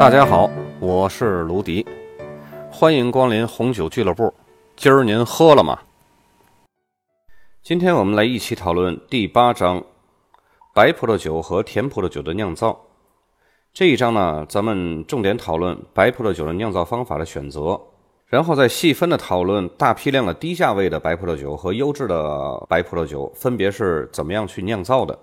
大家好，我是卢迪，欢迎光临红酒俱乐部。今儿您喝了吗？今天我们来一起讨论第八章：白葡萄酒和甜葡萄酒的酿造。这一章呢，咱们重点讨论白葡萄酒的酿造方法的选择，然后再细分的讨论大批量的低价位的白葡萄酒和优质的白葡萄酒分别是怎么样去酿造的。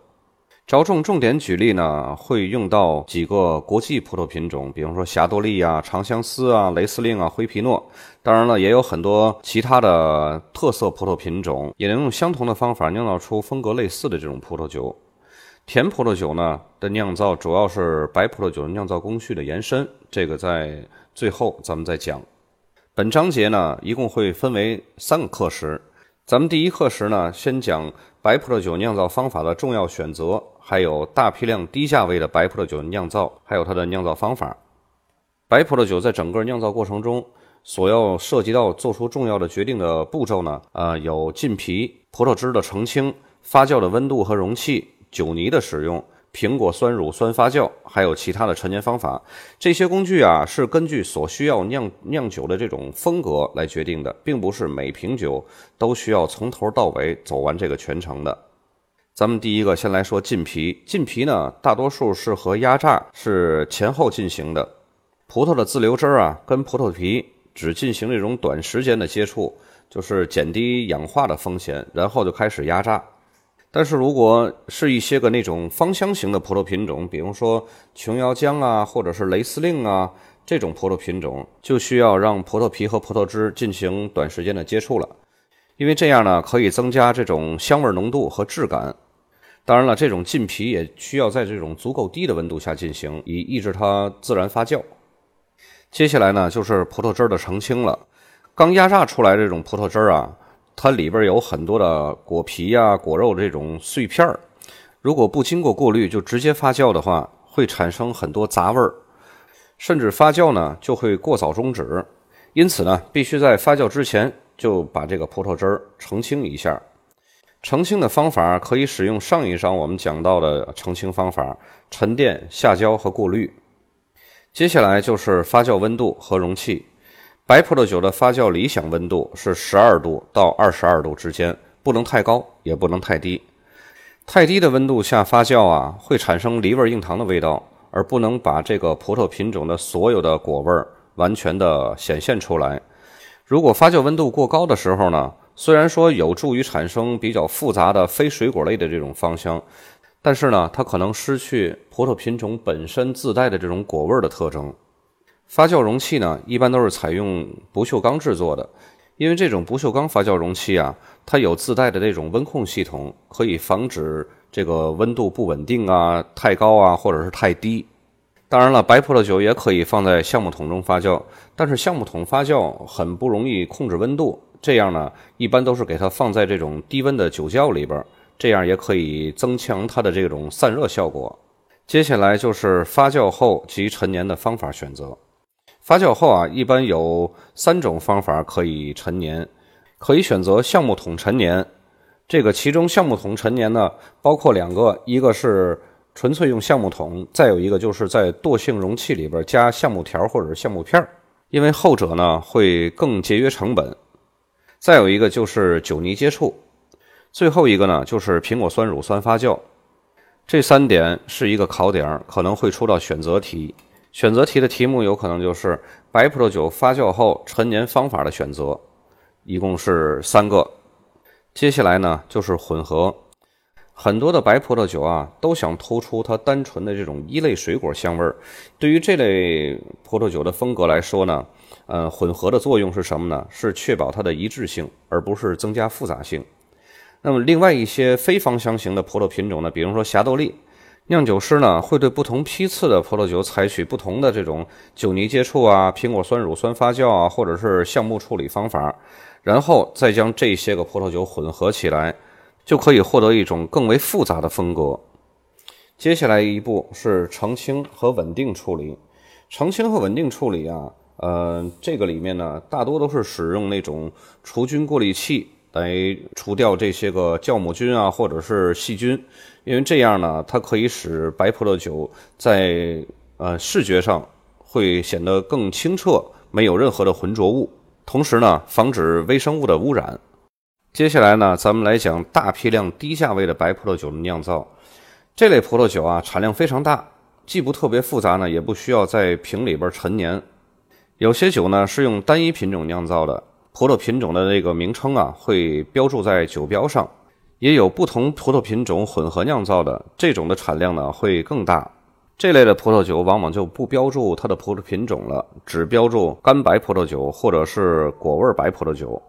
着重重点举例呢，会用到几个国际葡萄品种，比方说霞多丽啊、长相思啊、雷司令啊、灰皮诺。当然了，也有很多其他的特色葡萄品种，也能用相同的方法酿造出风格类似的这种葡萄酒。甜葡萄酒呢的酿造主要是白葡萄酒的酿造工序的延伸，这个在最后咱们再讲。本章节呢一共会分为三个课时，咱们第一课时呢先讲白葡萄酒酿造方法的重要选择，还有大批量低价位的白葡萄酒酿造，还有它的酿造方法。白葡萄酒在整个酿造过程中所要涉及到做出重要的决定的步骤呢，呃，有浸皮、葡萄汁的澄清、发酵的温度和容器。酒泥的使用、苹果酸乳酸发酵，还有其他的陈年方法，这些工具啊是根据所需要酿酿酒的这种风格来决定的，并不是每瓶酒都需要从头到尾走完这个全程的。咱们第一个先来说浸皮，浸皮呢大多数是和压榨是前后进行的，葡萄的自流汁儿啊跟葡萄皮只进行这种短时间的接触，就是减低氧化的风险，然后就开始压榨。但是如果是一些个那种芳香型的葡萄品种，比如说琼瑶浆啊，或者是雷司令啊这种葡萄品种，就需要让葡萄皮和葡萄汁进行短时间的接触了，因为这样呢可以增加这种香味浓度和质感。当然了，这种浸皮也需要在这种足够低的温度下进行，以抑制它自然发酵。接下来呢就是葡萄汁的澄清了，刚压榨出来这种葡萄汁啊。它里边有很多的果皮呀、果肉这种碎片儿，如果不经过过滤就直接发酵的话，会产生很多杂味儿，甚至发酵呢就会过早终止。因此呢，必须在发酵之前就把这个葡萄汁儿澄清一下。澄清的方法可以使用上一章我们讲到的澄清方法：沉淀、下胶和过滤。接下来就是发酵温度和容器。白葡萄酒的发酵理想温度是十二度到二十二度之间，不能太高，也不能太低。太低的温度下发酵啊，会产生梨味硬糖的味道，而不能把这个葡萄品种的所有的果味完全的显现出来。如果发酵温度过高的时候呢，虽然说有助于产生比较复杂的非水果类的这种芳香，但是呢，它可能失去葡萄品种本身自带的这种果味的特征。发酵容器呢，一般都是采用不锈钢制作的，因为这种不锈钢发酵容器啊，它有自带的这种温控系统，可以防止这个温度不稳定啊、太高啊，或者是太低。当然了，白葡萄酒也可以放在橡木桶中发酵，但是橡木桶发酵很不容易控制温度，这样呢，一般都是给它放在这种低温的酒窖里边，这样也可以增强它的这种散热效果。接下来就是发酵后及陈年的方法选择。发酵后啊，一般有三种方法可以陈年，可以选择橡木桶陈年。这个其中橡木桶陈年呢，包括两个，一个是纯粹用橡木桶，再有一个就是在惰性容器里边加橡木条或者橡木片儿，因为后者呢会更节约成本。再有一个就是酒泥接触，最后一个呢就是苹果酸乳酸发酵。这三点是一个考点，可能会出到选择题。选择题的题目有可能就是白葡萄酒发酵后陈年方法的选择，一共是三个。接下来呢就是混合，很多的白葡萄酒啊都想突出它单纯的这种一类水果香味儿。对于这类葡萄酒的风格来说呢，呃，混合的作用是什么呢？是确保它的一致性，而不是增加复杂性。那么另外一些非芳香型的葡萄品种呢，比如说霞多丽。酿酒师呢会对不同批次的葡萄酒采取不同的这种酒泥接触啊、苹果酸乳酸发酵啊，或者是橡木处理方法，然后再将这些个葡萄酒混合起来，就可以获得一种更为复杂的风格。接下来一步是澄清和稳定处理。澄清和稳定处理啊，呃，这个里面呢大多都是使用那种除菌过滤器。来除掉这些个酵母菌啊，或者是细菌，因为这样呢，它可以使白葡萄酒在呃视觉上会显得更清澈，没有任何的浑浊物，同时呢，防止微生物的污染。接下来呢，咱们来讲大批量低价位的白葡萄酒的酿造。这类葡萄酒啊，产量非常大，既不特别复杂呢，也不需要在瓶里边陈年。有些酒呢是用单一品种酿造的，葡萄品种的那个名称啊会标注在酒标上。也有不同葡萄品种混合酿造的，这种的产量呢会更大。这类的葡萄酒往往就不标注它的葡萄品种了，只标注干白葡萄酒或者是果味白葡萄酒。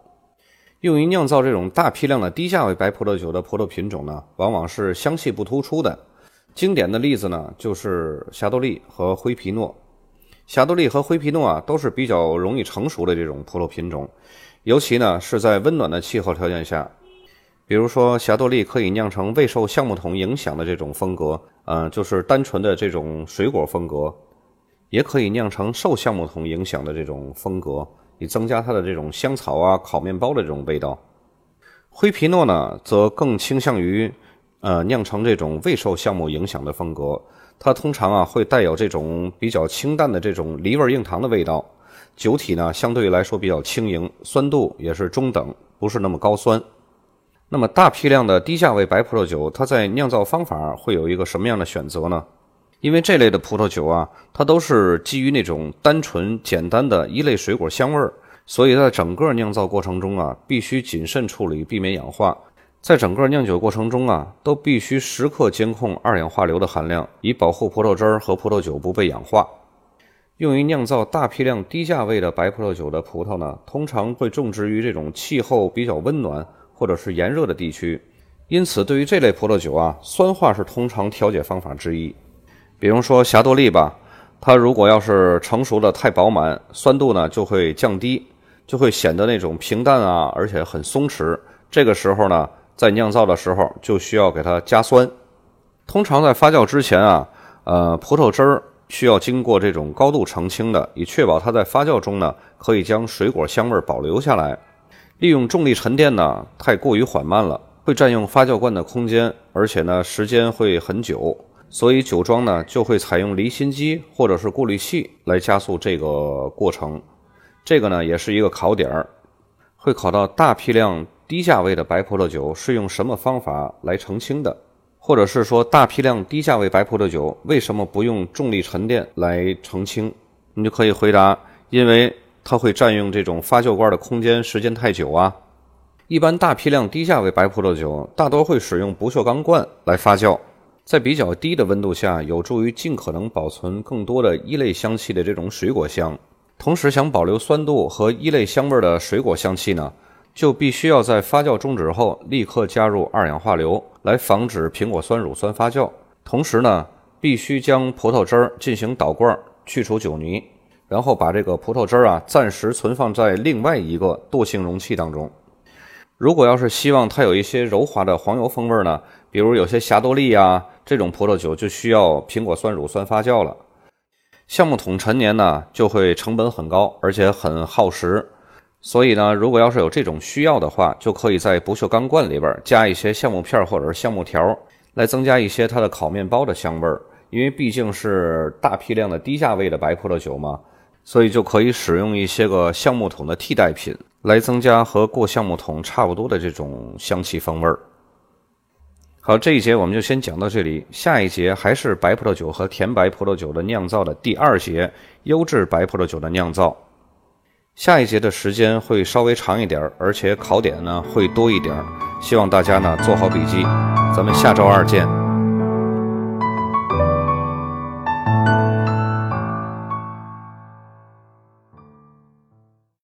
用于酿造这种大批量的低价位白葡萄酒的葡萄品种呢，往往是香气不突出的。经典的例子呢，就是霞多丽和灰皮诺。霞多丽和灰皮诺啊，都是比较容易成熟的这种葡萄品种，尤其呢是在温暖的气候条件下。比如说，霞多丽可以酿成未受橡木桶影响的这种风格，呃，就是单纯的这种水果风格；也可以酿成受橡木桶影响的这种风格，以增加它的这种香草啊、烤面包的这种味道。灰皮诺呢，则更倾向于，呃，酿成这种未受橡木影响的风格。它通常啊，会带有这种比较清淡的这种梨味硬糖的味道，酒体呢，相对来说比较轻盈，酸度也是中等，不是那么高酸。那么大批量的低价位白葡萄酒，它在酿造方法会有一个什么样的选择呢？因为这类的葡萄酒啊，它都是基于那种单纯简单的一类水果香味儿，所以在整个酿造过程中啊，必须谨慎处理，避免氧化。在整个酿酒过程中啊，都必须时刻监控二氧化硫的含量，以保护葡萄汁儿和葡萄酒不被氧化。用于酿造大批量低价位的白葡萄酒的葡萄呢，通常会种植于这种气候比较温暖。或者是炎热的地区，因此对于这类葡萄酒啊，酸化是通常调节方法之一。比如说霞多丽吧，它如果要是成熟的太饱满，酸度呢就会降低，就会显得那种平淡啊，而且很松弛。这个时候呢，在酿造的时候就需要给它加酸。通常在发酵之前啊，呃，葡萄汁儿需要经过这种高度澄清的，以确保它在发酵中呢可以将水果香味保留下来。利用重力沉淀呢，太过于缓慢了，会占用发酵罐的空间，而且呢，时间会很久。所以酒庄呢，就会采用离心机或者是过滤器来加速这个过程。这个呢，也是一个考点儿，会考到大批量低价位的白葡萄酒是用什么方法来澄清的，或者是说大批量低价位白葡萄酒为什么不用重力沉淀来澄清？你就可以回答，因为。它会占用这种发酵罐的空间时间太久啊。一般大批量低价位白葡萄酒大多会使用不锈钢罐来发酵，在比较低的温度下，有助于尽可能保存更多的一类香气的这种水果香。同时，想保留酸度和一类香味的水果香气呢，就必须要在发酵终止后立刻加入二氧化硫，来防止苹果酸乳酸发酵。同时呢，必须将葡萄汁儿进行倒罐，去除酒泥。然后把这个葡萄汁儿啊暂时存放在另外一个惰性容器当中。如果要是希望它有一些柔滑的黄油风味呢，比如有些霞多丽啊这种葡萄酒就需要苹果酸乳酸发酵了。橡木桶陈年呢就会成本很高，而且很耗时。所以呢，如果要是有这种需要的话，就可以在不锈钢罐里边加一些橡木片或者是橡木条，来增加一些它的烤面包的香味儿。因为毕竟是大批量的低价位的白葡萄酒嘛。所以就可以使用一些个橡木桶的替代品，来增加和过橡木桶差不多的这种香气风味儿。好，这一节我们就先讲到这里，下一节还是白葡萄酒和甜白葡萄酒的酿造的第二节，优质白葡萄酒的酿造。下一节的时间会稍微长一点，而且考点呢会多一点，希望大家呢做好笔记。咱们下周二见。